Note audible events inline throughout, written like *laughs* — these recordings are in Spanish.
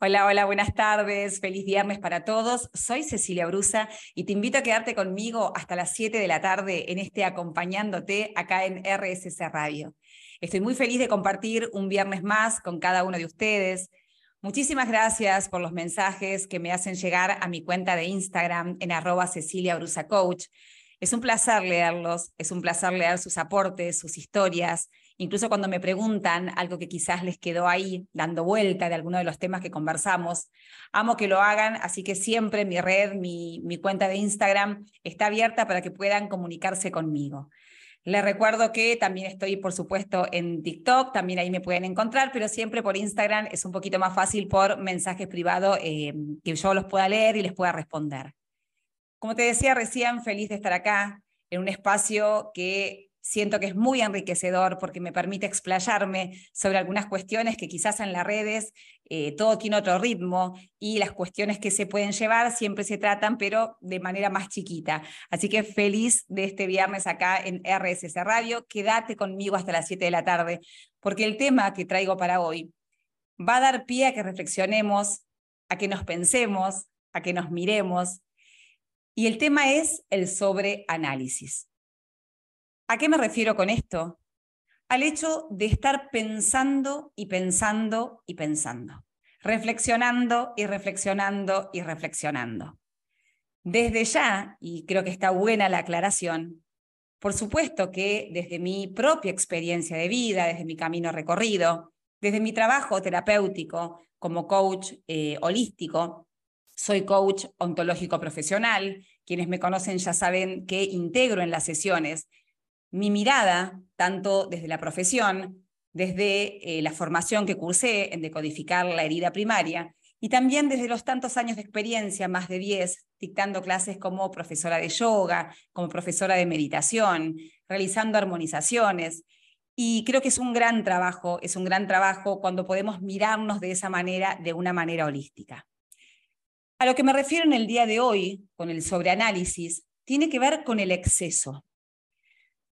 Hola, hola, buenas tardes, feliz viernes para todos. Soy Cecilia Brusa y te invito a quedarte conmigo hasta las 7 de la tarde en este acompañándote acá en RSC Radio. Estoy muy feliz de compartir un viernes más con cada uno de ustedes. Muchísimas gracias por los mensajes que me hacen llegar a mi cuenta de Instagram en arroba Cecilia Brusa Coach. Es un placer leerlos, es un placer leer sus aportes, sus historias, incluso cuando me preguntan algo que quizás les quedó ahí dando vuelta de alguno de los temas que conversamos. Amo que lo hagan, así que siempre mi red, mi, cuenta de Instagram está abierta para que puedan comunicarse conmigo. Les recuerdo que también estoy, por supuesto, en TikTok, también ahí me pueden encontrar, pero siempre por Instagram es un poquito más fácil por mensajes privados eh, que yo los pueda leer y les pueda responder. Como te decía recién, feliz de estar acá en un espacio que siento que es muy enriquecedor porque me permite explayarme sobre algunas cuestiones que quizás en las redes eh, todo tiene otro ritmo y las cuestiones que se pueden llevar siempre se tratan, pero de manera más chiquita. Así que feliz de este viernes acá en RSS Radio. Quédate conmigo hasta las 7 de la tarde porque el tema que traigo para hoy va a dar pie a que reflexionemos, a que nos pensemos, a que nos miremos y el tema es el sobreanálisis. ¿A qué me refiero con esto? Al hecho de estar pensando y pensando y pensando, reflexionando y reflexionando y reflexionando. Desde ya, y creo que está buena la aclaración, por supuesto que desde mi propia experiencia de vida, desde mi camino recorrido, desde mi trabajo terapéutico como coach eh, holístico, soy coach ontológico profesional. Quienes me conocen ya saben que integro en las sesiones mi mirada, tanto desde la profesión, desde eh, la formación que cursé en decodificar la herida primaria, y también desde los tantos años de experiencia, más de 10, dictando clases como profesora de yoga, como profesora de meditación, realizando armonizaciones. Y creo que es un gran trabajo, es un gran trabajo cuando podemos mirarnos de esa manera, de una manera holística. A lo que me refiero en el día de hoy, con el sobreanálisis, tiene que ver con el exceso.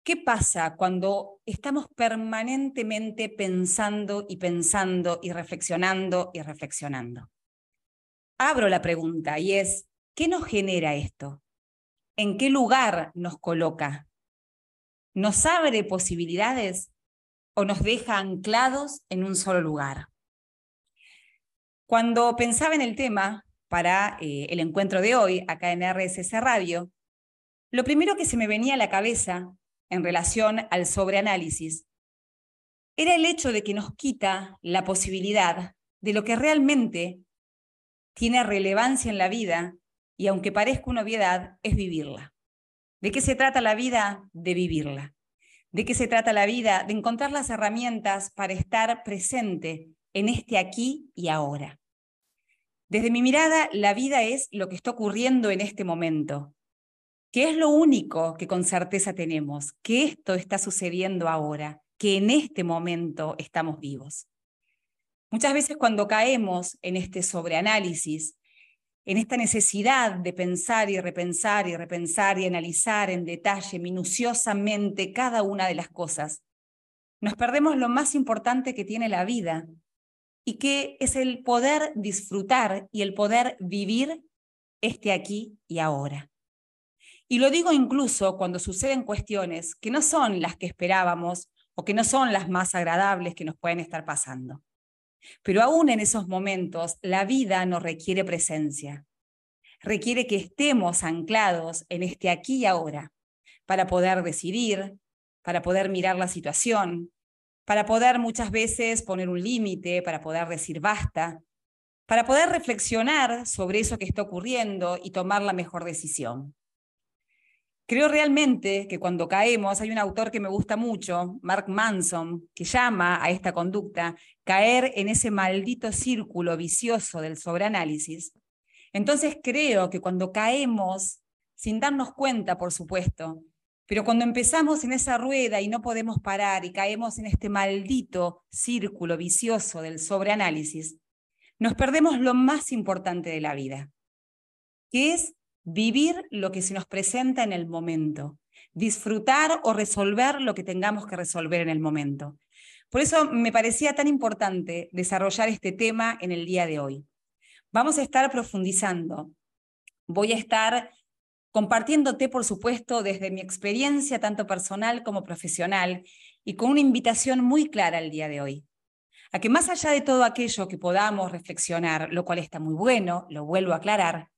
¿Qué pasa cuando estamos permanentemente pensando y pensando y reflexionando y reflexionando? Abro la pregunta y es, ¿qué nos genera esto? ¿En qué lugar nos coloca? ¿Nos abre posibilidades o nos deja anclados en un solo lugar? Cuando pensaba en el tema, para eh, el encuentro de hoy acá en RSS Radio, lo primero que se me venía a la cabeza en relación al sobreanálisis era el hecho de que nos quita la posibilidad de lo que realmente tiene relevancia en la vida y aunque parezca una obviedad, es vivirla. ¿De qué se trata la vida? De vivirla. ¿De qué se trata la vida? De encontrar las herramientas para estar presente en este aquí y ahora. Desde mi mirada, la vida es lo que está ocurriendo en este momento, que es lo único que con certeza tenemos, que esto está sucediendo ahora, que en este momento estamos vivos. Muchas veces cuando caemos en este sobreanálisis, en esta necesidad de pensar y repensar y repensar y analizar en detalle, minuciosamente cada una de las cosas, nos perdemos lo más importante que tiene la vida, y que es el poder disfrutar y el poder vivir este aquí y ahora. Y lo digo incluso cuando suceden cuestiones que no son las que esperábamos o que no son las más agradables que nos pueden estar pasando. Pero aún en esos momentos, la vida nos requiere presencia. Requiere que estemos anclados en este aquí y ahora para poder decidir, para poder mirar la situación, para poder muchas veces poner un límite, para poder decir basta, para poder reflexionar sobre eso que está ocurriendo y tomar la mejor decisión. Creo realmente que cuando caemos, hay un autor que me gusta mucho, Mark Manson, que llama a esta conducta caer en ese maldito círculo vicioso del sobreanálisis. Entonces creo que cuando caemos, sin darnos cuenta, por supuesto, pero cuando empezamos en esa rueda y no podemos parar y caemos en este maldito círculo vicioso del sobreanálisis, nos perdemos lo más importante de la vida, que es vivir lo que se nos presenta en el momento, disfrutar o resolver lo que tengamos que resolver en el momento. Por eso me parecía tan importante desarrollar este tema en el día de hoy, vamos a estar profundizando. Voy a estar compartiéndote, por supuesto, desde mi experiencia tanto personal como profesional y con una invitación muy clara el día de hoy. A que más allá de todo aquello que podamos reflexionar, lo cual está muy bueno, lo vuelvo a aclarar,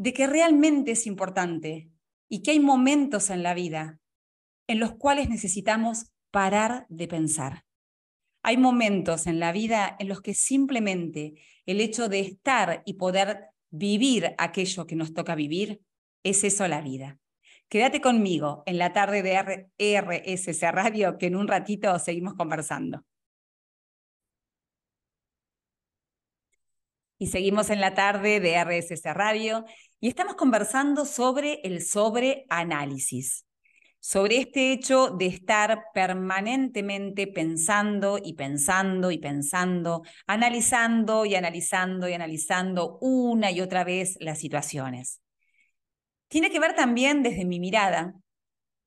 de que realmente es importante y que hay momentos en la vida en los cuales necesitamos parar de pensar. Hay momentos en la vida en los que simplemente el hecho de estar y poder vivir aquello que nos toca vivir es eso la vida. Quédate conmigo en la tarde de RSC Radio, que en un ratito seguimos conversando. Y seguimos en la tarde de RSC Radio y estamos conversando sobre el sobreanálisis sobre este hecho de estar permanentemente pensando y pensando y pensando, analizando y analizando y analizando una y otra vez las situaciones. Tiene que ver también desde mi mirada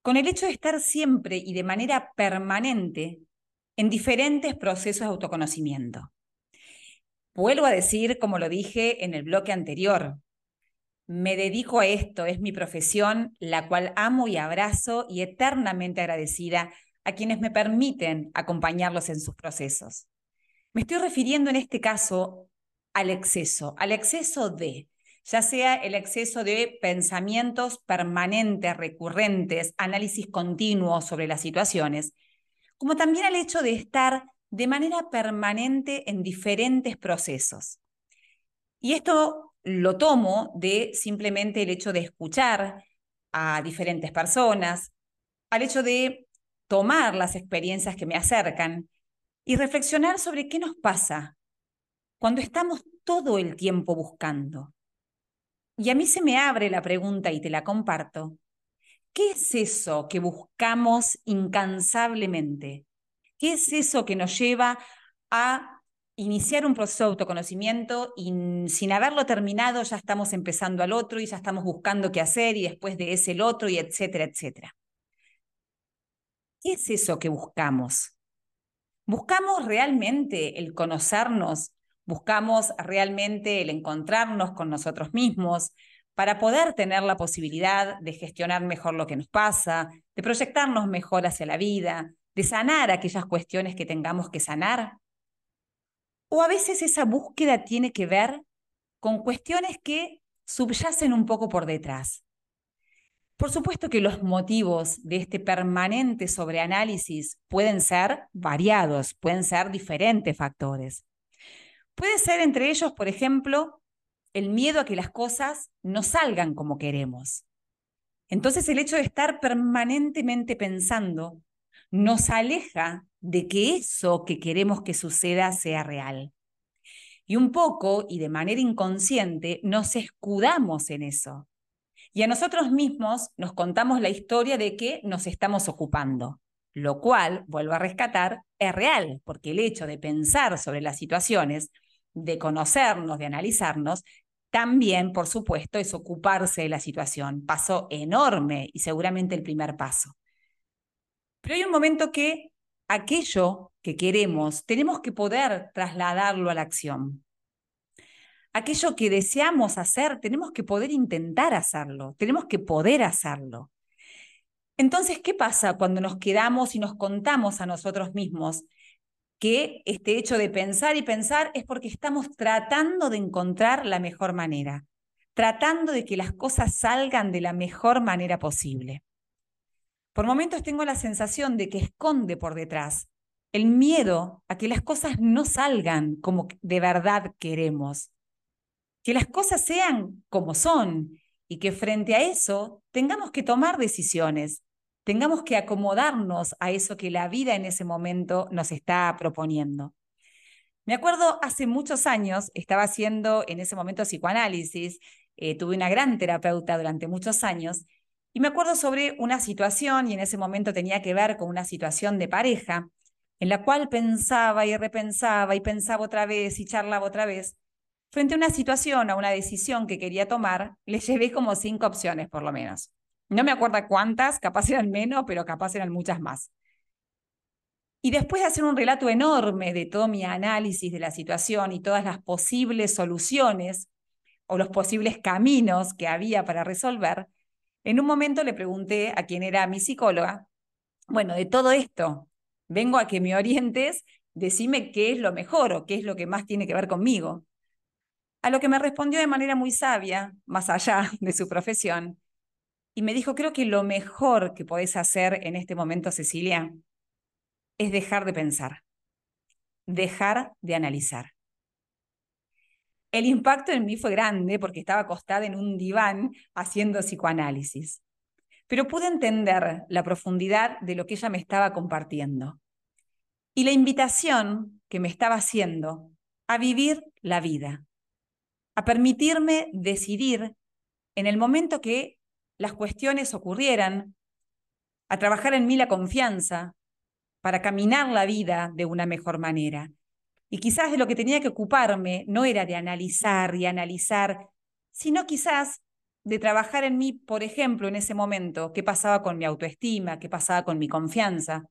con el hecho de estar siempre y de manera permanente en diferentes procesos de autoconocimiento. Vuelvo a decir, como lo dije en el bloque anterior, me dedico a esto, es mi profesión, la cual amo y abrazo y eternamente agradecida a quienes me permiten acompañarlos en sus procesos. Me estoy refiriendo en este caso al exceso, al exceso de, ya sea el exceso de pensamientos permanentes, recurrentes, análisis continuo sobre las situaciones, como también al hecho de estar de manera permanente en diferentes procesos. Y esto lo tomo de simplemente el hecho de escuchar a diferentes personas, al hecho de tomar las experiencias que me acercan y reflexionar sobre qué nos pasa cuando estamos todo el tiempo buscando. Y a mí se me abre la pregunta y te la comparto. ¿Qué es eso que buscamos incansablemente? ¿Qué es eso que nos lleva a iniciar un proceso de autoconocimiento y sin haberlo terminado ya estamos empezando al otro y ya estamos buscando qué hacer y después de ese el otro y etcétera, etcétera. ¿Qué es eso que buscamos? ¿Buscamos realmente el conocernos? ¿Buscamos realmente el encontrarnos con nosotros mismos para poder tener la posibilidad de gestionar mejor lo que nos pasa, de proyectarnos mejor hacia la vida, de sanar aquellas cuestiones que tengamos que sanar? O a veces esa búsqueda tiene que ver con cuestiones que subyacen un poco por detrás. Por supuesto que los motivos de este permanente sobreanálisis pueden ser variados, pueden ser diferentes factores. Puede ser entre ellos, por ejemplo, el miedo a que las cosas no salgan como queremos. Entonces el hecho de estar permanentemente pensando nos aleja de que eso que queremos que suceda sea real. Y un poco, y de manera inconsciente, nos escudamos en eso. Y a nosotros mismos nos contamos la historia de que nos estamos ocupando, lo cual, vuelvo a rescatar, es real, porque el hecho de pensar sobre las situaciones, de conocernos, de analizarnos, también, por supuesto, es ocuparse de la situación. Paso enorme y seguramente el primer paso. Pero hay un momento que aquello que queremos tenemos que poder trasladarlo a la acción. Aquello que deseamos hacer, tenemos que poder intentar hacerlo, tenemos que poder hacerlo. Entonces, ¿qué pasa cuando nos quedamos y nos contamos a nosotros mismos que este hecho de pensar y pensar es porque estamos tratando de encontrar la mejor manera, tratando de que las cosas salgan de la mejor manera posible? Por momentos tengo la sensación de que esconde por detrás el miedo a que las cosas no salgan como de verdad queremos, que las cosas sean como son y que frente a eso tengamos que tomar decisiones, tengamos que acomodarnos a eso que la vida en ese momento nos está proponiendo. Me acuerdo hace muchos años, estaba haciendo en ese momento psicoanálisis, eh, tuve una gran terapeuta durante muchos años y me acuerdo sobre una situación, y en ese momento tenía que ver con una situación de pareja, en la cual pensaba y repensaba y pensaba otra vez y charlaba otra vez. Frente a una situación, a una decisión que quería tomar, le llevé como cinco opciones por lo menos. No me acuerdo cuántas, capaz eran menos, pero capaz eran muchas más. Y después de hacer un relato enorme de todo mi análisis de la situación y todas las posibles soluciones o los posibles caminos que había para resolver, en un momento le pregunté a quien era mi psicóloga, bueno, de todo esto, vengo a que me orientes, decime qué es lo mejor o qué es lo que más tiene que ver conmigo. A lo que me respondió de manera muy sabia, más allá de su profesión, y me dijo, creo que lo mejor que podés hacer en este momento, Cecilia, es dejar de pensar, dejar de analizar. El impacto en mí fue grande porque estaba acostada en un diván haciendo psicoanálisis, pero pude entender la profundidad de lo que ella me estaba compartiendo y la invitación que me estaba haciendo a vivir la vida, a permitirme decidir en el momento que las cuestiones ocurrieran, a trabajar en mí la confianza, para caminar la vida de una mejor manera. Y quizás de lo que tenía que ocuparme no era de analizar y analizar, sino quizás de trabajar en mí, por ejemplo, en ese momento, qué pasaba con mi autoestima, qué pasaba con mi confianza,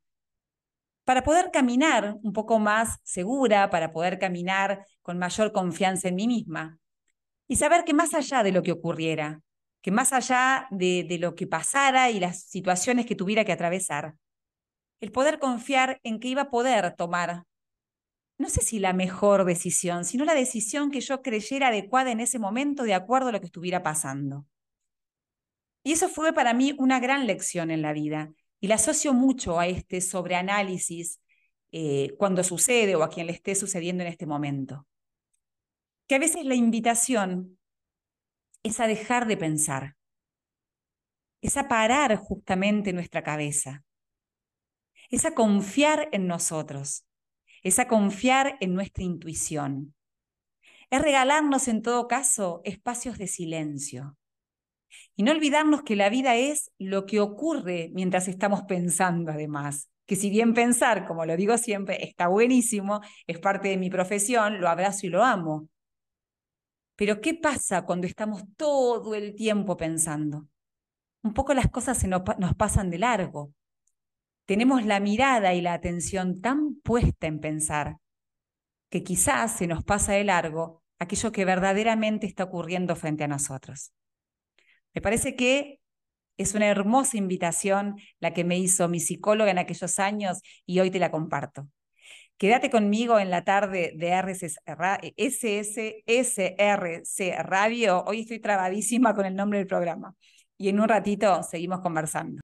para poder caminar un poco más segura, para poder caminar con mayor confianza en mí misma. Y saber que más allá de lo que ocurriera, que más allá de, de lo que pasara y las situaciones que tuviera que atravesar, el poder confiar en que iba a poder tomar, no sé si la mejor decisión, sino la decisión que yo creyera adecuada en ese momento de acuerdo a lo que estuviera pasando. Y eso fue para mí una gran lección en la vida y la asocio mucho a este sobreanálisis eh, cuando sucede o a quien le esté sucediendo en este momento. Que a veces la invitación es a dejar de pensar, es a parar justamente nuestra cabeza, es a confiar en nosotros, es a confiar en nuestra intuición. Es regalarnos en todo caso espacios de silencio. Y no olvidarnos que la vida es lo que ocurre mientras estamos pensando además. Que si bien pensar, como lo digo siempre, está buenísimo, es parte de mi profesión, lo abrazo y lo amo. Pero ¿qué pasa cuando estamos todo el tiempo pensando? Un poco las cosas se nos, nos pasan de largo tenemos la mirada y la atención tan puesta en pensar que quizás se nos pasa de largo aquello que verdaderamente está ocurriendo frente a nosotros. Me parece que es una hermosa invitación la que me hizo mi psicóloga en aquellos años y hoy te la comparto. Quédate conmigo en la tarde de SSRC Radio. Hoy estoy trabadísima con el nombre del programa. Y en un ratito seguimos conversando.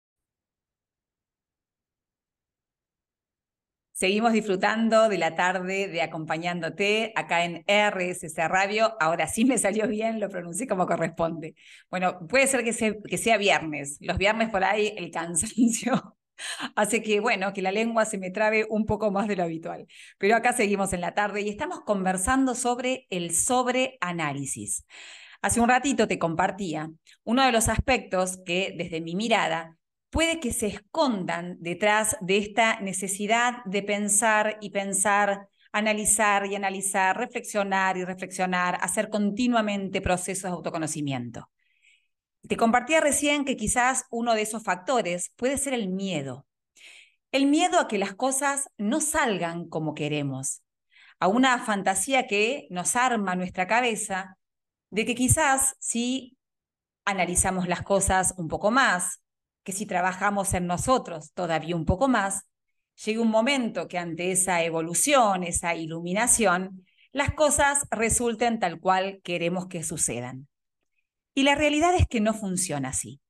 Seguimos disfrutando de la tarde de acompañándote acá en RSC Radio. Ahora sí me salió bien, lo pronuncié como corresponde. Bueno, puede ser que sea, viernes. Los viernes por ahí el cansancio *laughs* hace que, bueno, que la lengua se me trabe un poco más de lo habitual. Pero acá seguimos en la tarde y estamos conversando sobre el sobreanálisis. Hace un ratito te compartía uno de los aspectos que desde mi mirada puede que se escondan detrás de esta necesidad de pensar y pensar, analizar y analizar, reflexionar y reflexionar, hacer continuamente procesos de autoconocimiento. Te compartía recién que quizás uno de esos factores puede ser el miedo. El miedo a que las cosas no salgan como queremos, a una fantasía que nos arma nuestra cabeza de que quizás si analizamos las cosas un poco más, que si trabajamos en nosotros todavía un poco más, llega un momento que ante esa evolución, esa iluminación, las cosas resulten tal cual queremos que sucedan. Y la realidad es que no funciona así.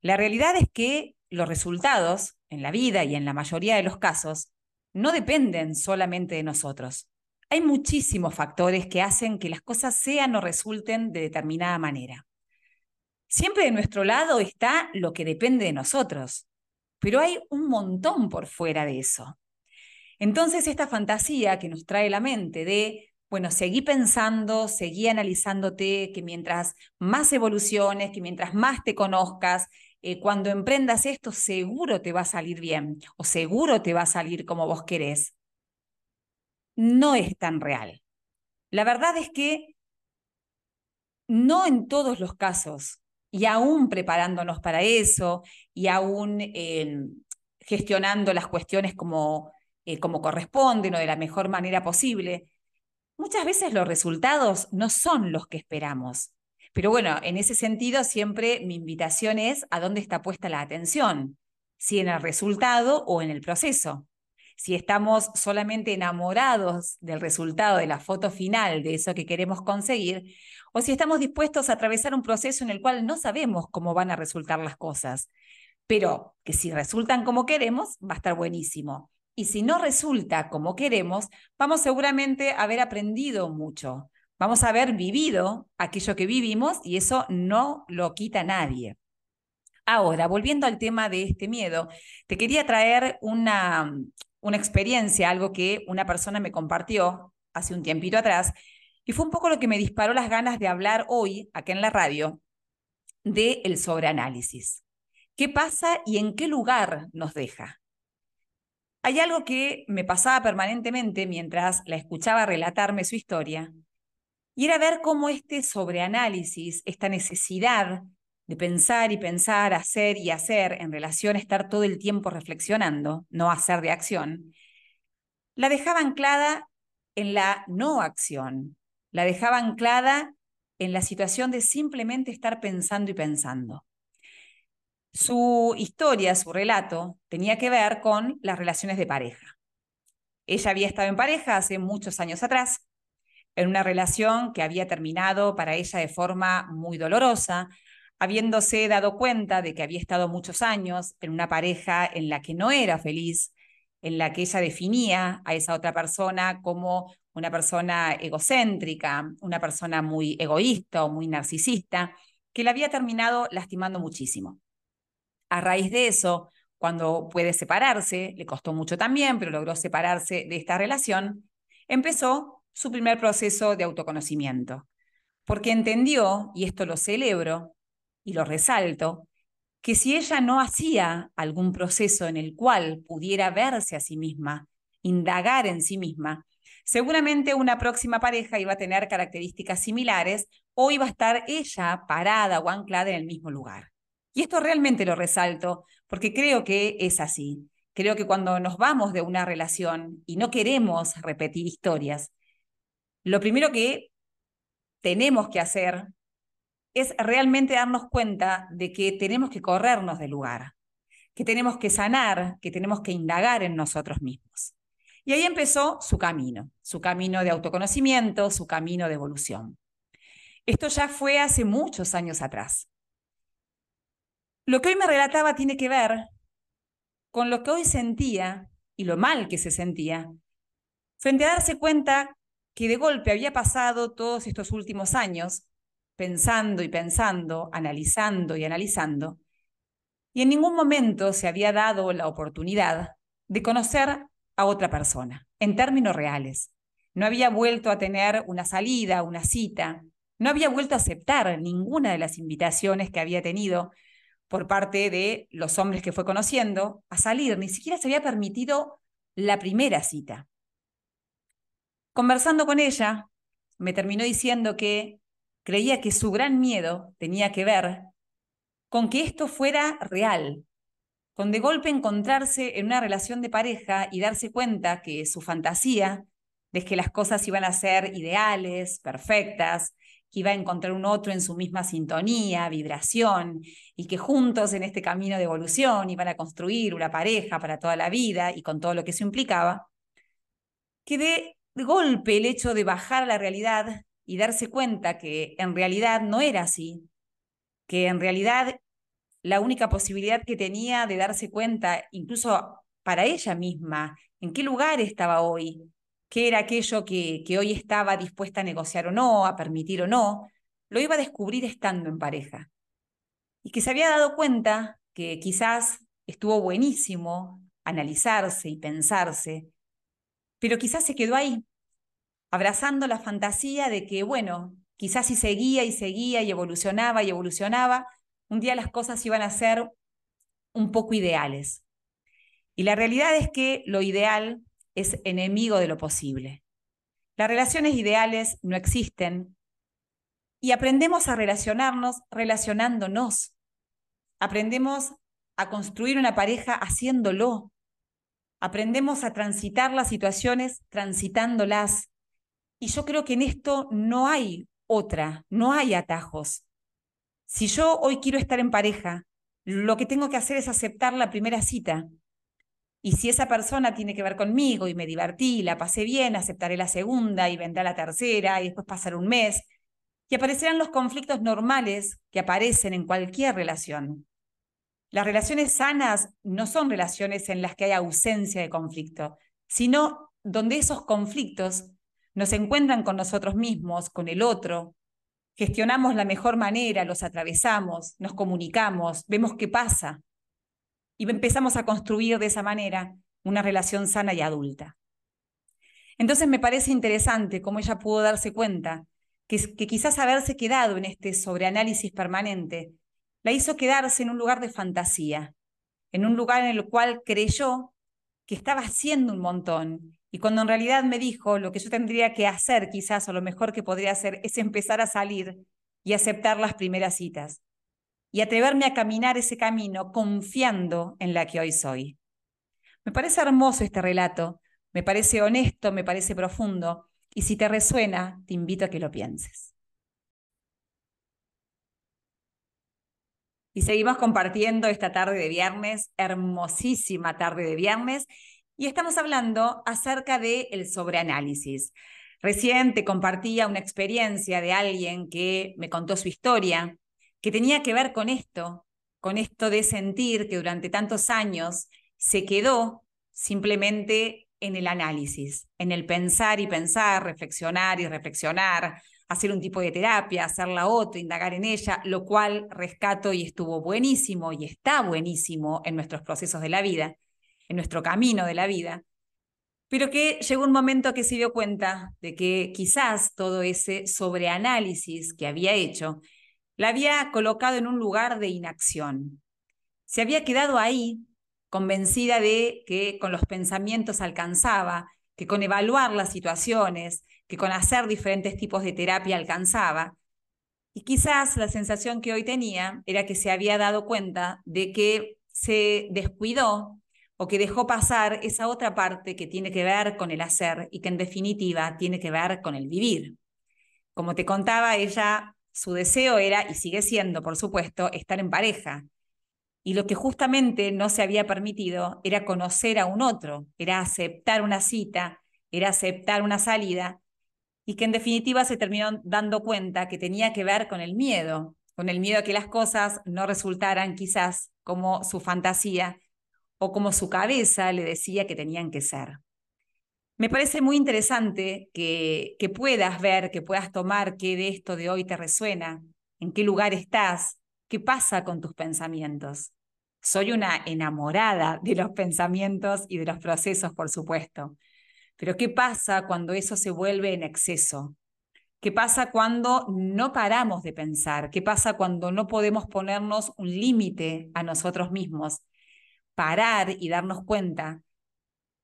La realidad es que los resultados en la vida y en la mayoría de los casos no dependen solamente de nosotros. Hay muchísimos factores que hacen que las cosas sean o resulten de determinada manera. Siempre de nuestro lado está lo que depende de nosotros, pero hay un montón por fuera de eso. Entonces, esta fantasía que nos trae la mente de, bueno, seguí pensando, seguí analizándote, que mientras más evoluciones, que mientras más te conozcas, eh, cuando emprendas esto, seguro te va a salir bien o seguro te va a salir como vos querés. No es tan real. La verdad es que no en todos los casos y aún preparándonos para eso y aún em, gestionando las cuestiones como eh, como corresponden o de la mejor manera posible, muchas veces los resultados no son los que esperamos. Pero bueno, en ese sentido siempre mi invitación es a dónde está puesta la atención, si en el resultado o en el proceso. Si estamos solamente enamorados del resultado de la foto final, de eso que queremos conseguir, o si estamos dispuestos a atravesar un proceso en el cual no sabemos cómo van a resultar las cosas, pero que si resultan como queremos, va a estar buenísimo. Y si no resulta como queremos, vamos seguramente a haber aprendido mucho, vamos a haber vivido aquello que vivimos y eso no lo quita nadie. Ahora, volviendo al tema de este miedo, te quería traer una, una experiencia, algo que una persona me compartió hace un tiempito atrás, y fue un poco lo que me disparó las ganas de hablar hoy, acá en la radio, del el sobreanálisis. ¿Qué pasa y en qué lugar nos deja? Hay algo que me pasaba permanentemente mientras la escuchaba relatarme su historia, y era ver cómo este sobreanálisis, esta necesidad de pensar y pensar, hacer y hacer en relación a estar todo el tiempo reflexionando, no hacer de acción, la dejaba anclada en la no acción, la dejaba anclada en la situación de simplemente estar pensando y pensando. Su historia, su relato, tenía que ver con las relaciones de pareja. Ella había estado en pareja hace muchos años atrás, en una relación que había terminado para ella de forma muy dolorosa, habiéndose dado cuenta de que había estado muchos años en una pareja en la que no era feliz, en la que ella definía a esa otra persona como una persona egocéntrica, una persona muy egoísta o muy narcisista, que la había terminado lastimando muchísimo. A raíz de eso, cuando puede separarse, le costó mucho también, pero logró separarse de esta relación, empezó su primer proceso de autoconocimiento, porque entendió, y esto lo celebro y lo resalto, que si ella no hacía algún proceso en el cual pudiera verse a sí misma, indagar en sí misma, seguramente una próxima pareja iba a tener características similares o iba a estar ella parada o anclada en el mismo lugar. Y esto realmente lo resalto porque creo que es así. Creo que cuando nos vamos de una relación y no queremos repetir historias, lo primero que tenemos que hacer es realmente darnos cuenta de que tenemos que corrernos del lugar, que tenemos que sanar, que tenemos que indagar en nosotros mismos. Y ahí empezó su camino, su camino de autoconocimiento, su camino de evolución. Esto ya fue hace muchos años atrás. Lo que hoy me relataba tiene que ver con lo que hoy sentía y lo mal que se sentía, frente a darse cuenta que de golpe había pasado todos estos últimos años pensando y pensando, analizando y analizando, y en ningún momento se había dado la oportunidad de conocer a otra persona, en términos reales. No había vuelto a tener una salida, una cita, no había vuelto a aceptar ninguna de las invitaciones que había tenido por parte de los hombres que fue conociendo a salir, ni siquiera se había permitido la primera cita. Conversando con ella, me terminó diciendo que creía que su gran miedo tenía que ver con que esto fuera real, con de golpe encontrarse en una relación de pareja y darse cuenta que su fantasía de que las cosas iban a ser ideales, perfectas, que iba a encontrar un otro en su misma sintonía, vibración, y que juntos en este camino de evolución iban a construir una pareja para toda la vida y con todo lo que eso implicaba, que de, golpe el hecho de bajar a la realidad y darse cuenta que en realidad no era así, que en realidad la única posibilidad que tenía de darse cuenta, incluso para ella misma, en qué lugar estaba hoy, qué era aquello que, que hoy estaba dispuesta a negociar o no, a permitir o no, lo iba a descubrir estando en pareja. Y que se había dado cuenta que quizás estuvo buenísimo analizarse y pensarse, pero quizás se quedó ahí, abrazando la fantasía de que, bueno, quizás si seguía y seguía y evolucionaba y evolucionaba, un día las cosas iban a ser un poco ideales. Y la realidad es que lo ideal es enemigo de lo posible. Las relaciones ideales no existen y aprendemos a relacionarnos relacionándonos. Aprendemos a construir una pareja haciéndolo. Aprendemos a transitar las situaciones transitándolas. Y yo creo que en esto no hay otra, no hay atajos. Si yo hoy quiero estar en pareja, lo que tengo que hacer es aceptar la primera cita. Y si esa persona tiene que ver conmigo y me divertí, la pasé bien, aceptaré la segunda y vendrá la tercera y después pasar un mes. Y aparecerán los conflictos normales que aparecen en cualquier relación. Las relaciones sanas no son relaciones en las que hay ausencia de conflicto, sino donde esos conflictos nos encuentran con nosotros mismos, con el otro, gestionamos la mejor manera, los atravesamos, nos comunicamos, vemos qué pasa y empezamos a construir de esa manera una relación sana y adulta. Entonces me parece interesante cómo ella pudo darse cuenta que, que quizás haberse quedado en este sobreanálisis permanente la hizo quedarse en un lugar de fantasía, en un lugar en el cual creyó que estaba haciendo un montón. Y cuando en realidad me dijo lo que yo tendría que hacer, quizás, o lo mejor que podría hacer, es empezar a salir y aceptar las primeras citas. Y atreverme a caminar ese camino confiando en la que hoy soy. Me parece hermoso este relato, me parece honesto, me parece profundo, y si te resuena, te invito a que lo pienses. Y seguimos compartiendo esta tarde de viernes, hermosísima tarde de viernes, y estamos hablando acerca del el sobreanálisis. Recién te compartía una experiencia de alguien que me contó su historia, que tenía que ver con esto, con esto de sentir que durante tantos años se quedó simplemente en el análisis, en el pensar y pensar, reflexionar y reflexionar, hacer un tipo de terapia, hacer la otra, indagar en ella, lo cual rescato y estuvo buenísimo y está buenísimo en nuestros procesos de la vida, en nuestro camino de la vida, pero que llegó un momento que se dio cuenta de que quizás todo ese sobreanálisis que había hecho la había colocado en un lugar de inacción. Se había quedado ahí convencida de que con los pensamientos alcanzaba, que con evaluar las situaciones, que con hacer diferentes tipos de terapia alcanzaba. Y quizás la sensación que hoy tenía era que se había dado cuenta de que se descuidó o que dejó pasar esa otra parte que tiene que ver con el hacer y que en definitiva tiene que ver con el vivir. Como te contaba, ella, su deseo era, y sigue siendo, por supuesto, estar en pareja. Y lo que justamente no se había permitido era conocer a un otro, era aceptar una cita, era aceptar una salida y que en definitiva se terminó dando cuenta que tenía que ver con el miedo, con el miedo a que las cosas no resultaran quizás como su fantasía o como su cabeza le decía que tenían que ser. Me parece muy interesante que, que puedas ver, que puedas tomar qué de esto de hoy te resuena, en qué lugar estás, qué pasa con tus pensamientos. Soy una enamorada de los pensamientos y de los procesos, por supuesto. Pero ¿qué pasa cuando eso se vuelve en exceso? ¿Qué pasa cuando no paramos de pensar? ¿Qué pasa cuando no podemos ponernos un límite a nosotros mismos? Parar y darnos cuenta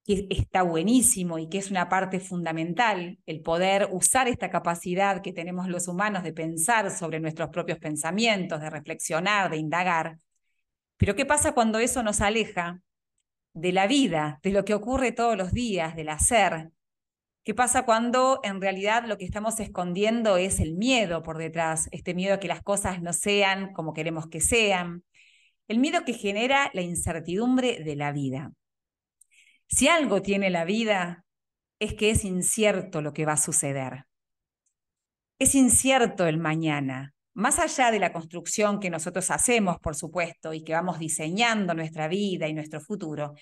que está buenísimo y que es una parte fundamental el poder usar esta capacidad que tenemos los humanos de pensar sobre nuestros propios pensamientos, de reflexionar, de indagar. Pero ¿qué pasa cuando eso nos aleja de la vida, de lo que ocurre todos los días, del hacer. ¿Qué pasa cuando en realidad lo que estamos escondiendo es el miedo por detrás? Este miedo a que las cosas no sean como queremos que sean. El miedo que genera la incertidumbre de la vida. Si algo tiene la vida, es que es incierto lo que va a suceder. Es incierto el mañana, más allá de la construcción que nosotros hacemos, por supuesto, y que vamos diseñando nuestra vida y nuestro futuro,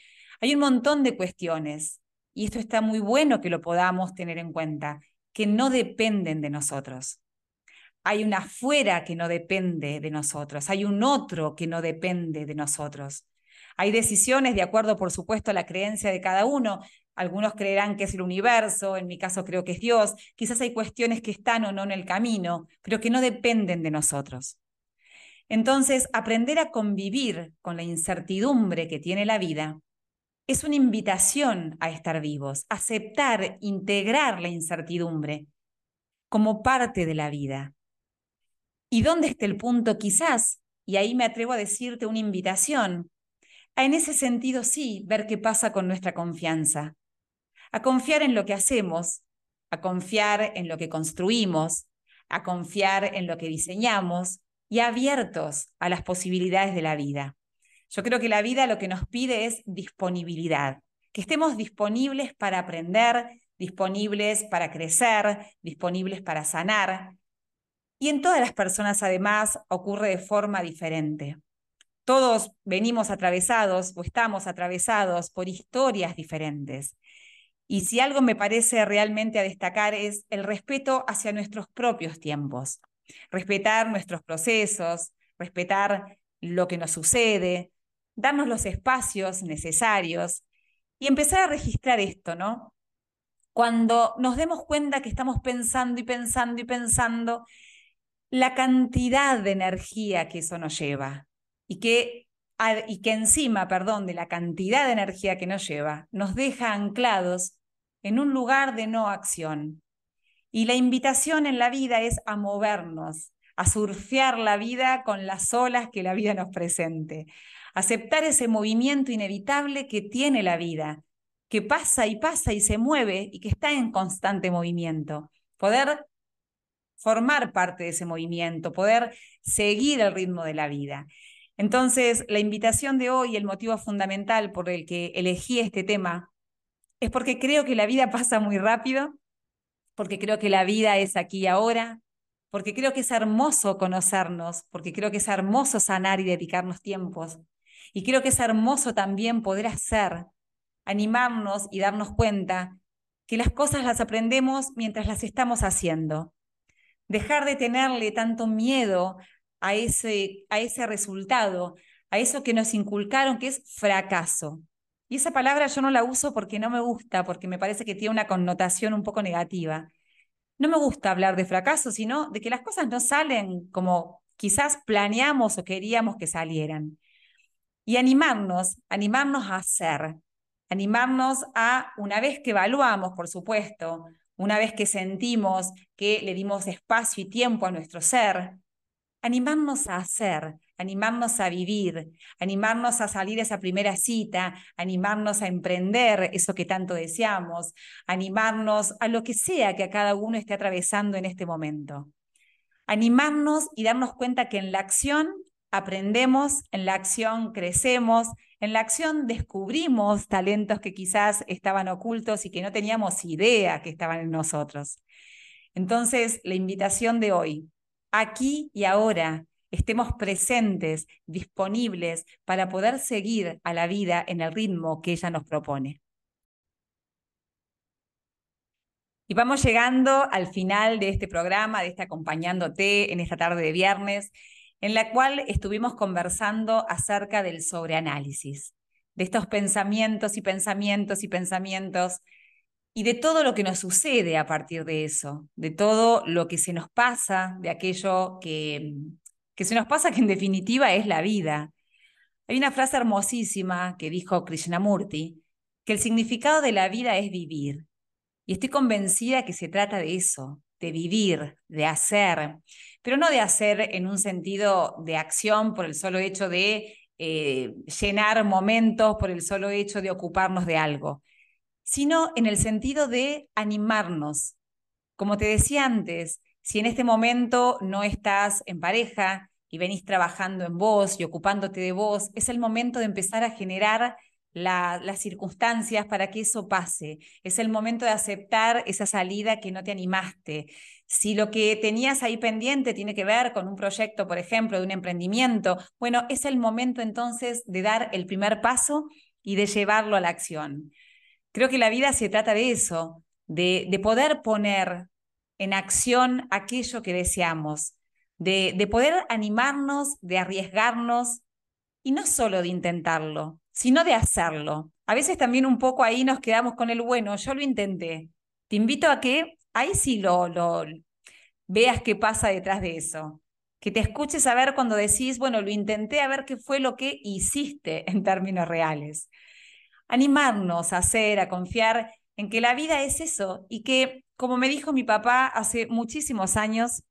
hay un montón de cuestiones, y esto está muy bueno que lo podamos tener en cuenta, que no dependen de nosotros. Hay una afuera que no depende de nosotros, hay un otro que no depende de nosotros. Hay decisiones de acuerdo, por supuesto, a la creencia de cada uno, algunos creerán que es el universo, en mi caso creo que es Dios. Quizás hay cuestiones que están o no en el camino, pero que no dependen de nosotros. Entonces, aprender a convivir con la incertidumbre que tiene la vida es una invitación a estar vivos, aceptar, integrar la incertidumbre como parte de la vida. ¿Y dónde está el punto quizás? Y ahí me atrevo a decirte una invitación a en ese sentido sí ver qué pasa con nuestra confianza, a confiar en lo que hacemos, a confiar en lo que construimos, a confiar en lo que diseñamos y abiertos a las posibilidades de la vida. Yo creo que la vida lo que nos pide es disponibilidad, que estemos disponibles para aprender, disponibles para crecer, disponibles para sanar. Y en todas las personas además ocurre de forma diferente. Todos venimos atravesados o estamos atravesados por historias diferentes. Y si algo me parece realmente a destacar es el respeto hacia nuestros propios tiempos, respetar nuestros procesos, respetar lo que nos sucede, darnos los espacios necesarios y empezar a registrar esto, ¿no? Cuando nos demos cuenta que estamos pensando y pensando y pensando, la cantidad de energía que eso nos lleva y que y que encima, perdón, de la cantidad de energía que nos lleva, nos deja anclados en un lugar de no acción. Y la invitación en la vida es a movernos, a surfear la vida con las olas que la vida nos presente, aceptar ese movimiento inevitable que tiene la vida, que pasa y pasa y se mueve y que está en constante movimiento. Poder formar parte de ese movimiento, poder seguir el ritmo de la vida. Entonces, la invitación de hoy, el motivo fundamental por el que elegí este tema, es porque creo que la vida *laughs* pasa muy rápido, porque creo que la vida es aquí y ahora, porque creo que es hermoso conocernos, porque creo que es hermoso sanar y dedicarnos tiempos. Y creo que es hermoso también poder hacer, animarnos y darnos cuenta que las cosas las aprendemos mientras las estamos haciendo. Dejar de tenerle tanto miedo a ese, a ese resultado, a eso que nos inculcaron que es fracaso. Y esa palabra yo no la uso porque no me gusta, porque me parece que tiene una connotación un poco negativa. No me gusta hablar de fracaso, sino de que las cosas no salen como quizás planeamos o queríamos que salieran. Y animarnos, animarnos a hacer, animarnos a, una vez que evaluamos, por supuesto, una vez que sentimos que le dimos espacio y tiempo a nuestro ser, animarnos a hacer, animarnos a vivir, animarnos a salir esa primera cita, animarnos a emprender eso que tanto deseamos, animarnos a lo que sea que a cada uno esté atravesando en este momento. Animarnos y darnos cuenta que en la acción aprendemos, en la acción crecemos, en la acción descubrimos talentos que quizás estaban ocultos y que no teníamos idea que estaban en nosotros. Entonces, la invitación de hoy, aquí y ahora, estemos presentes, disponibles para poder seguir a la vida en el ritmo que ella nos propone. Y vamos llegando al final de este programa, de este acompañándote en esta tarde de viernes, en la cual estuvimos conversando acerca del sobreanálisis, de estos pensamientos y pensamientos y pensamientos y de todo lo que nos sucede a partir de eso, de todo lo que se nos pasa, de aquello que, que se nos pasa que en definitiva es la vida. Hay una frase hermosísima que dijo Krishnamurti, que el significado de la vida es vivir. Y estoy convencida que se trata de eso, de vivir, de hacer, pero no de hacer en un sentido de acción por el solo hecho de eh, llenar momentos, por el solo hecho de ocuparnos de algo, sino en el sentido de animarnos. Como te decía antes, si en este momento no estás en pareja y venís trabajando en vos y ocupándote de vos, es el momento de empezar a generar las circunstancias para que eso pase. Es el momento de aceptar esa salida que no te animaste. Si lo que tenías ahí pendiente tiene que ver con un proyecto, por ejemplo, de un emprendimiento, bueno, es el momento entonces de dar el primer paso y de llevarlo a la acción. Creo que la vida se trata de eso, de poder poner en acción aquello que deseamos, de, poder animarnos, de arriesgarnos y no solo de intentarlo, sino de hacerlo. A veces también un poco ahí nos quedamos con el bueno, yo lo intenté. Te invito a que ahí sí lo, lo veas qué pasa detrás de eso. Que te escuches a ver cuando decís, bueno, lo intenté a ver qué fue lo que hiciste *laughs* en términos reales. Animarnos a hacer, a confiar en que la vida es eso y que, como me dijo mi papá hace muchísimos años,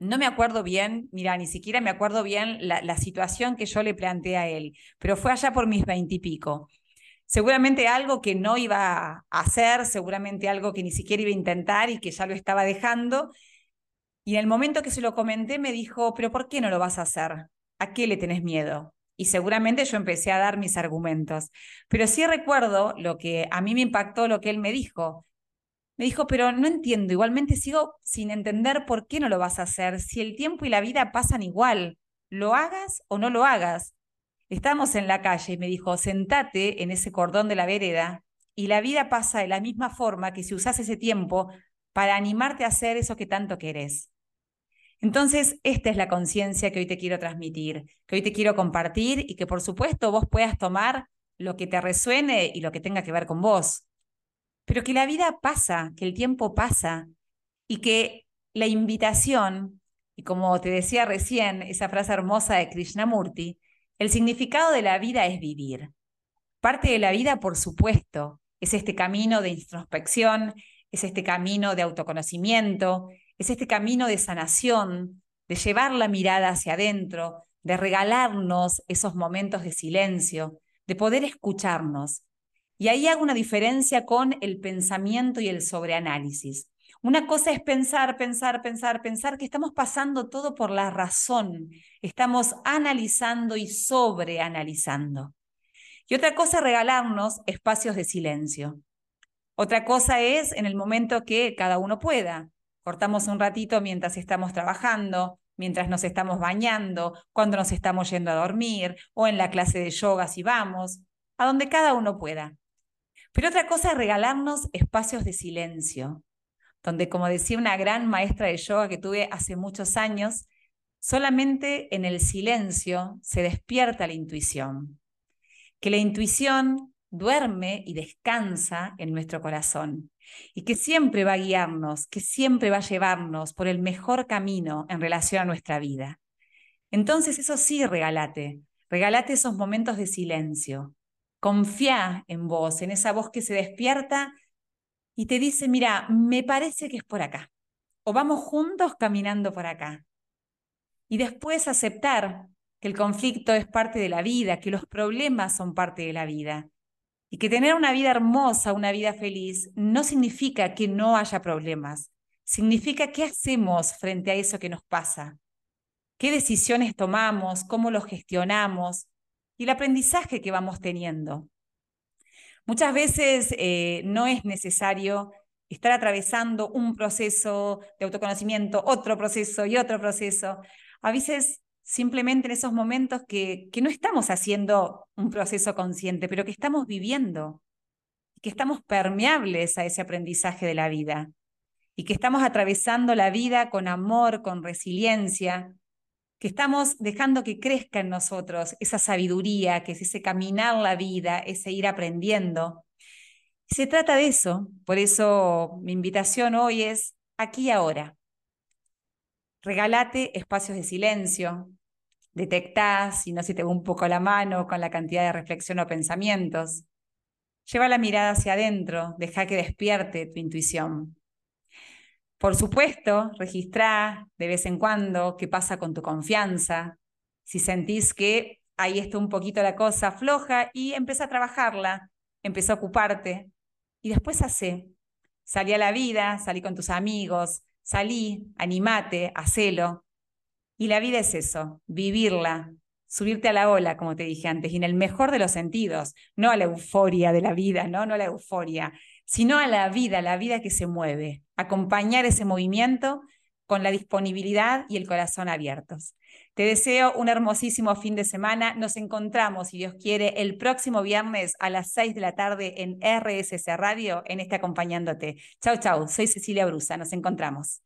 no me acuerdo bien, mira, ni siquiera me acuerdo bien la, situación que yo le planteé a él, pero fue allá por mis veintipico. Seguramente algo que no iba a hacer, seguramente algo que ni siquiera iba a intentar y que ya lo estaba dejando. Y en el momento que se lo comenté me dijo, pero ¿por qué no lo vas a hacer? ¿A qué le tenés miedo? Y seguramente yo empecé a dar mis argumentos. Pero sí recuerdo lo que a mí me impactó, lo que él me dijo. Me dijo, pero no entiendo, igualmente sigo sin entender por qué no lo vas a hacer, si el tiempo y la vida pasan igual, lo hagas o no lo hagas. Estábamos en la calle y me dijo, sentate en ese cordón de la vereda y la vida pasa de la misma forma que si usas ese tiempo para animarte a hacer eso que tanto querés. Entonces, esta es la conciencia que hoy te quiero transmitir, que hoy te quiero compartir y que por supuesto vos puedas tomar lo que te resuene y lo que tenga que ver con vos pero que la vida pasa, que el tiempo pasa y que la invitación, y como te decía recién, esa frase hermosa de Krishnamurti, el significado de la vida es vivir. Parte de la vida, por supuesto, es este camino de introspección, es este camino de autoconocimiento, es este camino de sanación, de llevar la mirada hacia adentro, de regalarnos esos momentos de silencio, de poder escucharnos, y ahí hago una diferencia con el pensamiento y el sobreanálisis. Una cosa es pensar, pensar, pensar, pensar que estamos pasando todo por la razón, estamos analizando y sobreanalizando. Y otra cosa es regalarnos espacios de silencio. Otra cosa es en el momento que cada uno pueda. Cortamos un ratito mientras estamos trabajando, mientras nos estamos bañando, cuando nos estamos yendo a dormir o en la clase de yoga si vamos, a donde cada uno pueda. Pero otra cosa es regalarnos espacios de silencio, donde, como decía una gran maestra de yoga que tuve hace muchos años, solamente en el silencio se despierta la intuición. Que la intuición duerme y descansa en nuestro corazón y que siempre va a guiarnos, que siempre va a llevarnos por el mejor camino en relación a nuestra vida. Entonces, eso sí, regálate, regálate esos momentos de silencio, confía en vos, en esa voz que se despierta y te dice, mira, me parece que es por acá, o vamos juntos caminando por acá. Y después aceptar que el conflicto es parte de la vida, que los problemas son parte de la vida. Y que tener una vida hermosa, una vida feliz, no significa que no haya problemas. Significa qué hacemos frente a eso que nos pasa. ¿Qué decisiones tomamos? ¿Cómo los gestionamos? Y el aprendizaje que vamos teniendo. Muchas veces eh, no es necesario estar atravesando un proceso de autoconocimiento, otro proceso y otro proceso. A veces simplemente en esos momentos que, que no estamos haciendo un proceso consciente, pero que estamos viviendo, que estamos permeables a ese aprendizaje de la vida y que estamos atravesando la vida con amor, con resiliencia, que estamos dejando que crezca en nosotros esa sabiduría, que es ese caminar la vida, ese ir aprendiendo. Se trata de eso, por eso mi invitación hoy es aquí y ahora. Regálate espacios de silencio, detectá si no se te va un poco la mano con la cantidad de reflexión o pensamientos. Lleva la mirada hacia adentro, deja que despierte tu intuición. Por supuesto, registra de vez en cuando qué pasa con tu confianza. Si sentís que ahí está un poquito la cosa floja y empieza a trabajarla, empieza a ocuparte y después hace. Salí a la vida, salí con tus amigos, salí, animate, hacelo. Y la vida es eso, vivirla, subirte a la ola, como te dije antes, y en el mejor de los sentidos, no a la euforia de la vida, no, no a la euforia, sino a la vida, la vida que se mueve, acompañar ese movimiento con la disponibilidad y el corazón abiertos. Te deseo un hermosísimo fin de semana. Nos encontramos, si Dios quiere, el próximo viernes a las 6 de la tarde en RSC Radio, en este Acompañándote. Chau, chau. Soy Cecilia Brusa. Nos encontramos.